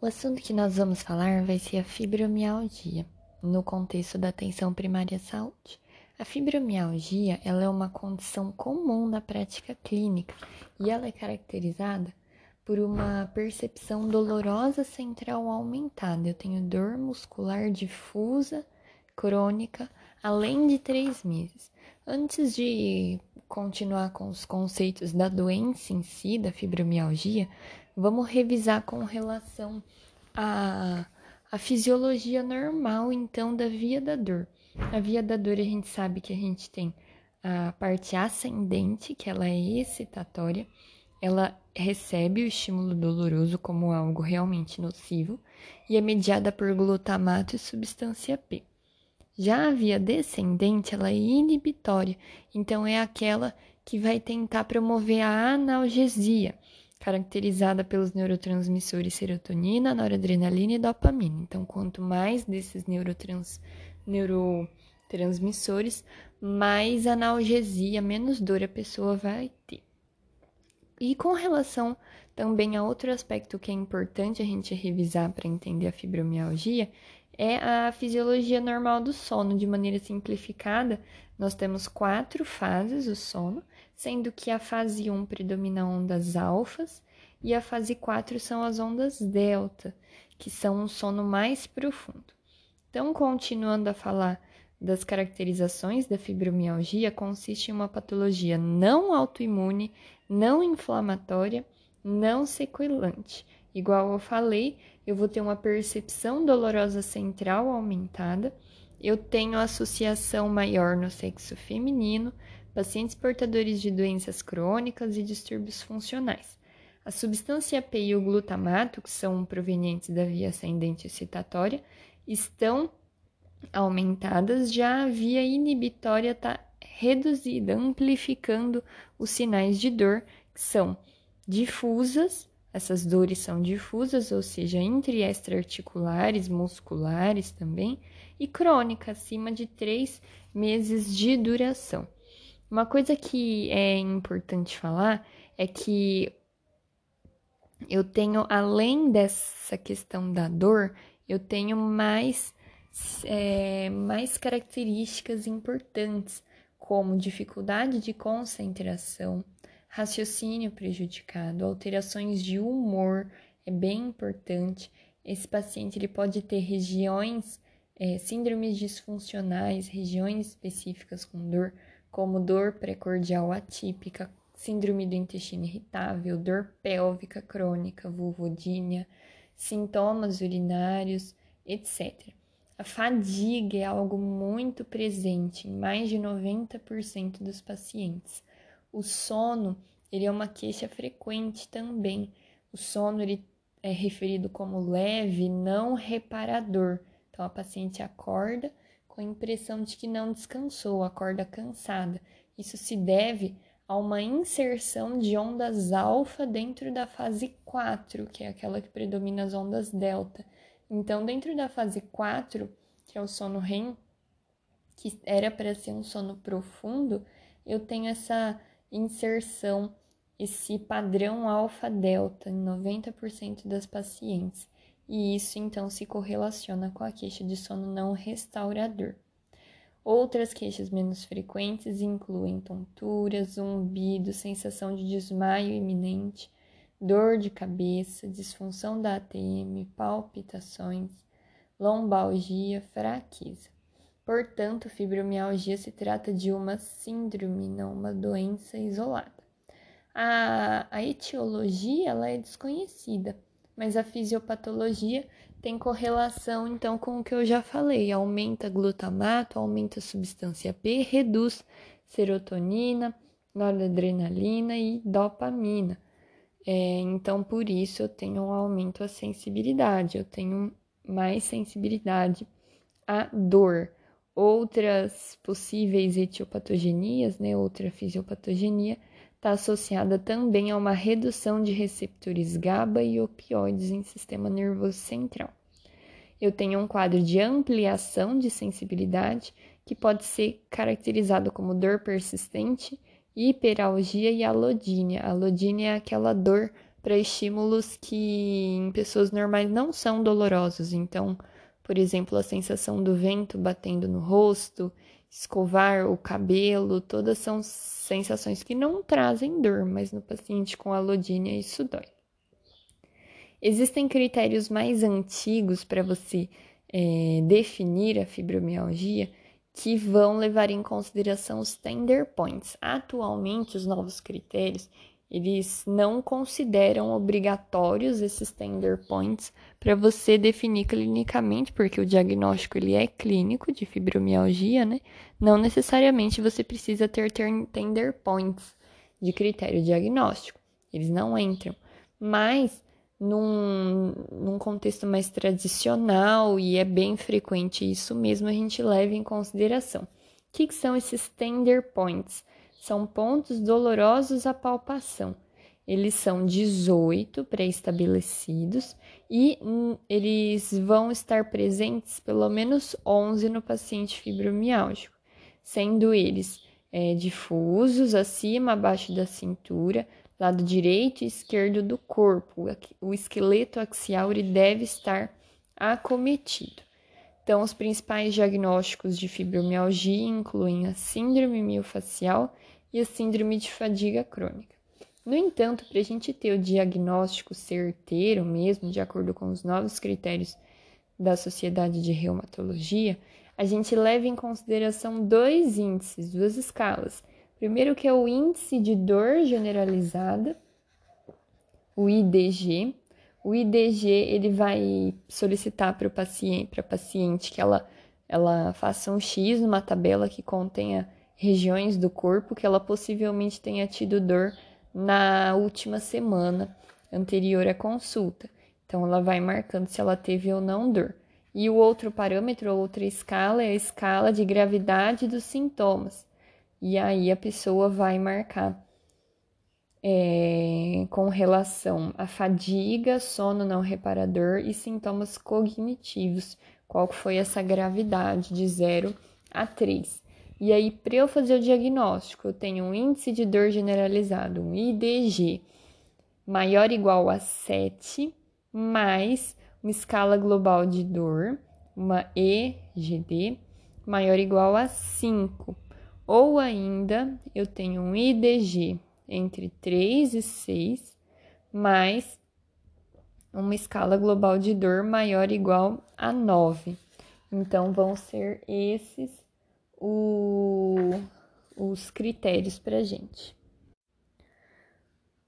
O assunto que nós vamos falar vai ser a fibromialgia, no contexto da atenção primária à saúde. A fibromialgia ela é uma condição comum na prática clínica e ela é caracterizada por uma percepção dolorosa central aumentada. Eu tenho dor muscular difusa, crônica, além de três meses. Antes de continuar com os conceitos da doença em si, da fibromialgia, Vamos revisar com relação à, à fisiologia normal, então, da via da dor. A via da dor, a gente sabe que a gente tem a parte ascendente, que ela é excitatória, ela recebe o estímulo doloroso como algo realmente nocivo e é mediada por glutamato e substância P. Já a via descendente, ela é inibitória, então é aquela que vai tentar promover a analgesia caracterizada pelos neurotransmissores serotonina, noradrenalina e dopamina. Então, quanto mais desses neurotrans, neurotransmissores, mais analgesia, menos dor a pessoa vai ter. E com relação também a outro aspecto que é importante a gente revisar para entender a fibromialgia, é a fisiologia normal do sono. De maneira simplificada, nós temos quatro fases do sono, sendo que a fase 1 predomina ondas alfas e a fase 4 são as ondas delta, que são um sono mais profundo. Então, continuando a falar das caracterizações da fibromialgia, consiste em uma patologia não autoimune, não inflamatória, não sequelante. Igual eu falei, eu vou ter uma percepção dolorosa central aumentada, eu tenho associação maior no sexo feminino, pacientes portadores de doenças crônicas e distúrbios funcionais. A substância P e o glutamato, que são provenientes da via ascendente excitatória, estão aumentadas, já a via inibitória está reduzida, amplificando os sinais de dor, que são difusas, essas dores são difusas, ou seja, entre extraarticulares, musculares também, e crônica, acima de três meses de duração. Uma coisa que é importante falar é que eu tenho, além dessa questão da dor, eu tenho mais, é, mais características importantes, como dificuldade de concentração, raciocínio prejudicado, alterações de humor, é bem importante. Esse paciente ele pode ter regiões, é, síndromes disfuncionais, regiões específicas com dor, como dor precordial atípica, síndrome do intestino irritável, dor pélvica crônica, vulvodínia, sintomas urinários, etc. A fadiga é algo muito presente em mais de 90% dos pacientes. O sono, ele é uma queixa frequente também. O sono ele é referido como leve, não reparador. Então a paciente acorda com a impressão de que não descansou, acorda cansada. Isso se deve a uma inserção de ondas alfa dentro da fase 4, que é aquela que predomina as ondas delta. Então, dentro da fase 4, que é o sono REM, que era para ser um sono profundo, eu tenho essa inserção, esse padrão alfa-delta em 90% das pacientes e isso então se correlaciona com a queixa de sono não restaurador. Outras queixas menos frequentes incluem tontura, zumbido, sensação de desmaio iminente, dor de cabeça, disfunção da ATM, palpitações, lombalgia, fraqueza. Portanto, fibromialgia se trata de uma síndrome, não uma doença isolada. A, a etiologia ela é desconhecida mas a fisiopatologia tem correlação então com o que eu já falei, aumenta glutamato, aumenta substância P, reduz serotonina, noradrenalina e dopamina. É, então, por isso eu tenho um aumento à sensibilidade, eu tenho mais sensibilidade à dor. Outras possíveis etiopatogenias, né, outra fisiopatogenia, está associada também a uma redução de receptores GABA e opioides em sistema nervoso central. Eu tenho um quadro de ampliação de sensibilidade que pode ser caracterizado como dor persistente, hiperalgia e alodínia. Alodínia é aquela dor para estímulos que em pessoas normais não são dolorosos. Então, por exemplo, a sensação do vento batendo no rosto, escovar o cabelo, todas são sensações que não trazem dor, mas no paciente com alodínia isso dói. Existem critérios mais antigos para você é, definir a fibromialgia que vão levar em consideração os tender points. Atualmente, os novos critérios eles não consideram obrigatórios esses tender points para você definir clinicamente, porque o diagnóstico ele é clínico de fibromialgia, né? Não necessariamente você precisa ter tender points de critério diagnóstico. Eles não entram. Mas num, num contexto mais tradicional, e é bem frequente isso mesmo, a gente leva em consideração. O que, que são esses tender points? São pontos dolorosos à palpação. Eles são 18 pré-estabelecidos e hum, eles vão estar presentes pelo menos 11 no paciente fibromialgico, sendo eles é, difusos acima, abaixo da cintura, lado direito e esquerdo do corpo. O esqueleto axial deve estar acometido. Então, os principais diagnósticos de fibromialgia incluem a síndrome miofascial e a síndrome de fadiga crônica. No entanto, para a gente ter o diagnóstico certeiro mesmo, de acordo com os novos critérios da Sociedade de Reumatologia, a gente leva em consideração dois índices, duas escalas. Primeiro que é o índice de dor generalizada, o IDG. O IDG ele vai solicitar para o paciente, para paciente que ela, ela faça um X numa tabela que contenha regiões do corpo que ela possivelmente tenha tido dor na última semana anterior à consulta. Então, ela vai marcando se ela teve ou não dor. E o outro parâmetro, outra escala, é a escala de gravidade dos sintomas. E aí a pessoa vai marcar é, com relação à fadiga, sono não reparador e sintomas cognitivos. Qual foi essa gravidade de 0 a 3? E aí, para eu fazer o diagnóstico, eu tenho um índice de dor generalizado, um IDG, maior ou igual a 7, mais uma escala global de dor, uma EGD, maior ou igual a 5. Ou ainda, eu tenho um IDG entre 3 e 6, mais uma escala global de dor maior ou igual a 9. Então, vão ser esses o, os critérios para a gente.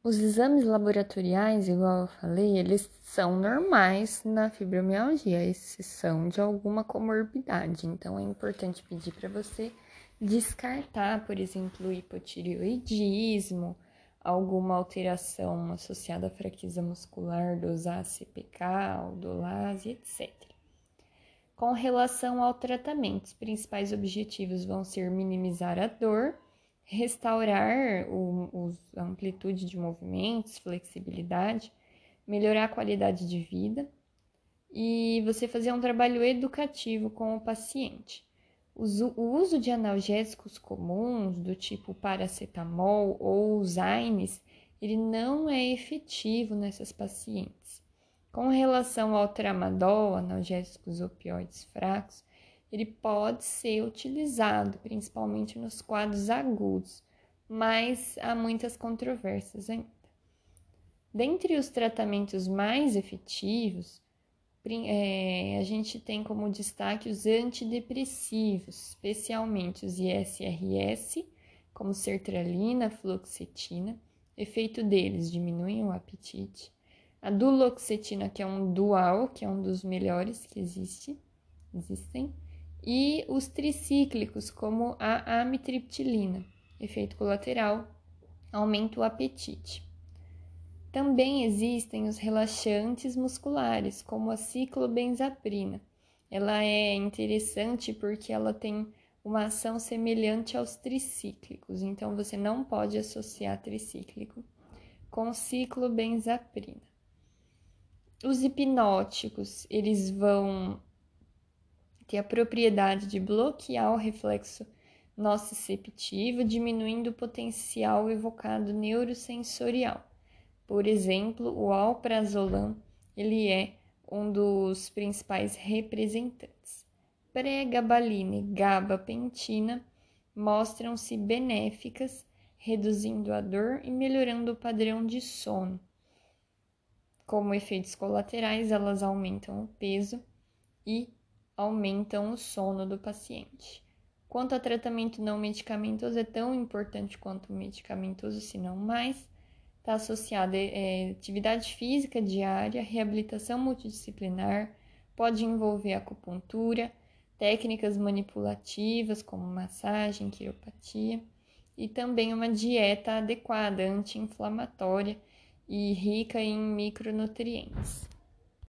Os exames laboratoriais, igual eu falei, eles são normais na fibromialgia, exceção de alguma comorbidade. Então é importante pedir para você descartar, por exemplo, o hipotireoidismo, alguma alteração associada à fraqueza muscular, dosar CPK, aldolase, etc. Com relação ao tratamento, os principais objetivos vão ser minimizar a dor, restaurar o, a amplitude de movimentos, flexibilidade, melhorar a qualidade de vida e você fazer um trabalho educativo com o paciente. O uso de analgésicos comuns, do tipo paracetamol ou Zymes, ele não é efetivo nessas pacientes. Com relação ao tramadol, analgésicos opioides fracos, ele pode ser utilizado principalmente nos quadros agudos, mas há muitas controvérsias ainda. Dentre os tratamentos mais efetivos, é, a gente tem como destaque os antidepressivos, especialmente os ISRS, como sertralina, fluoxetina. Efeito deles diminuem o apetite, a duloxetina, que é um dual, que é um dos melhores que existe, existem, e os tricíclicos, como a amitriptilina, efeito colateral, aumenta o apetite. Também existem os relaxantes musculares, como a ciclobenzaprina. Ela é interessante porque ela tem uma ação semelhante aos tricíclicos, então você não pode associar tricíclico com ciclobenzaprina. Os hipnóticos, eles vão ter a propriedade de bloquear o reflexo nociceptivo, diminuindo o potencial evocado neurosensorial. Por exemplo, o alprazolam, ele é um dos principais representantes. Pregabalina e gabapentina mostram-se benéficas, reduzindo a dor e melhorando o padrão de sono. Como efeitos colaterais, elas aumentam o peso e aumentam o sono do paciente. Quanto a tratamento não medicamentoso, é tão importante quanto o medicamentoso, se não mais. Está associado a é, atividade física diária, reabilitação multidisciplinar, pode envolver acupuntura, técnicas manipulativas como massagem, quiropatia e também uma dieta adequada, anti-inflamatória e rica em micronutrientes.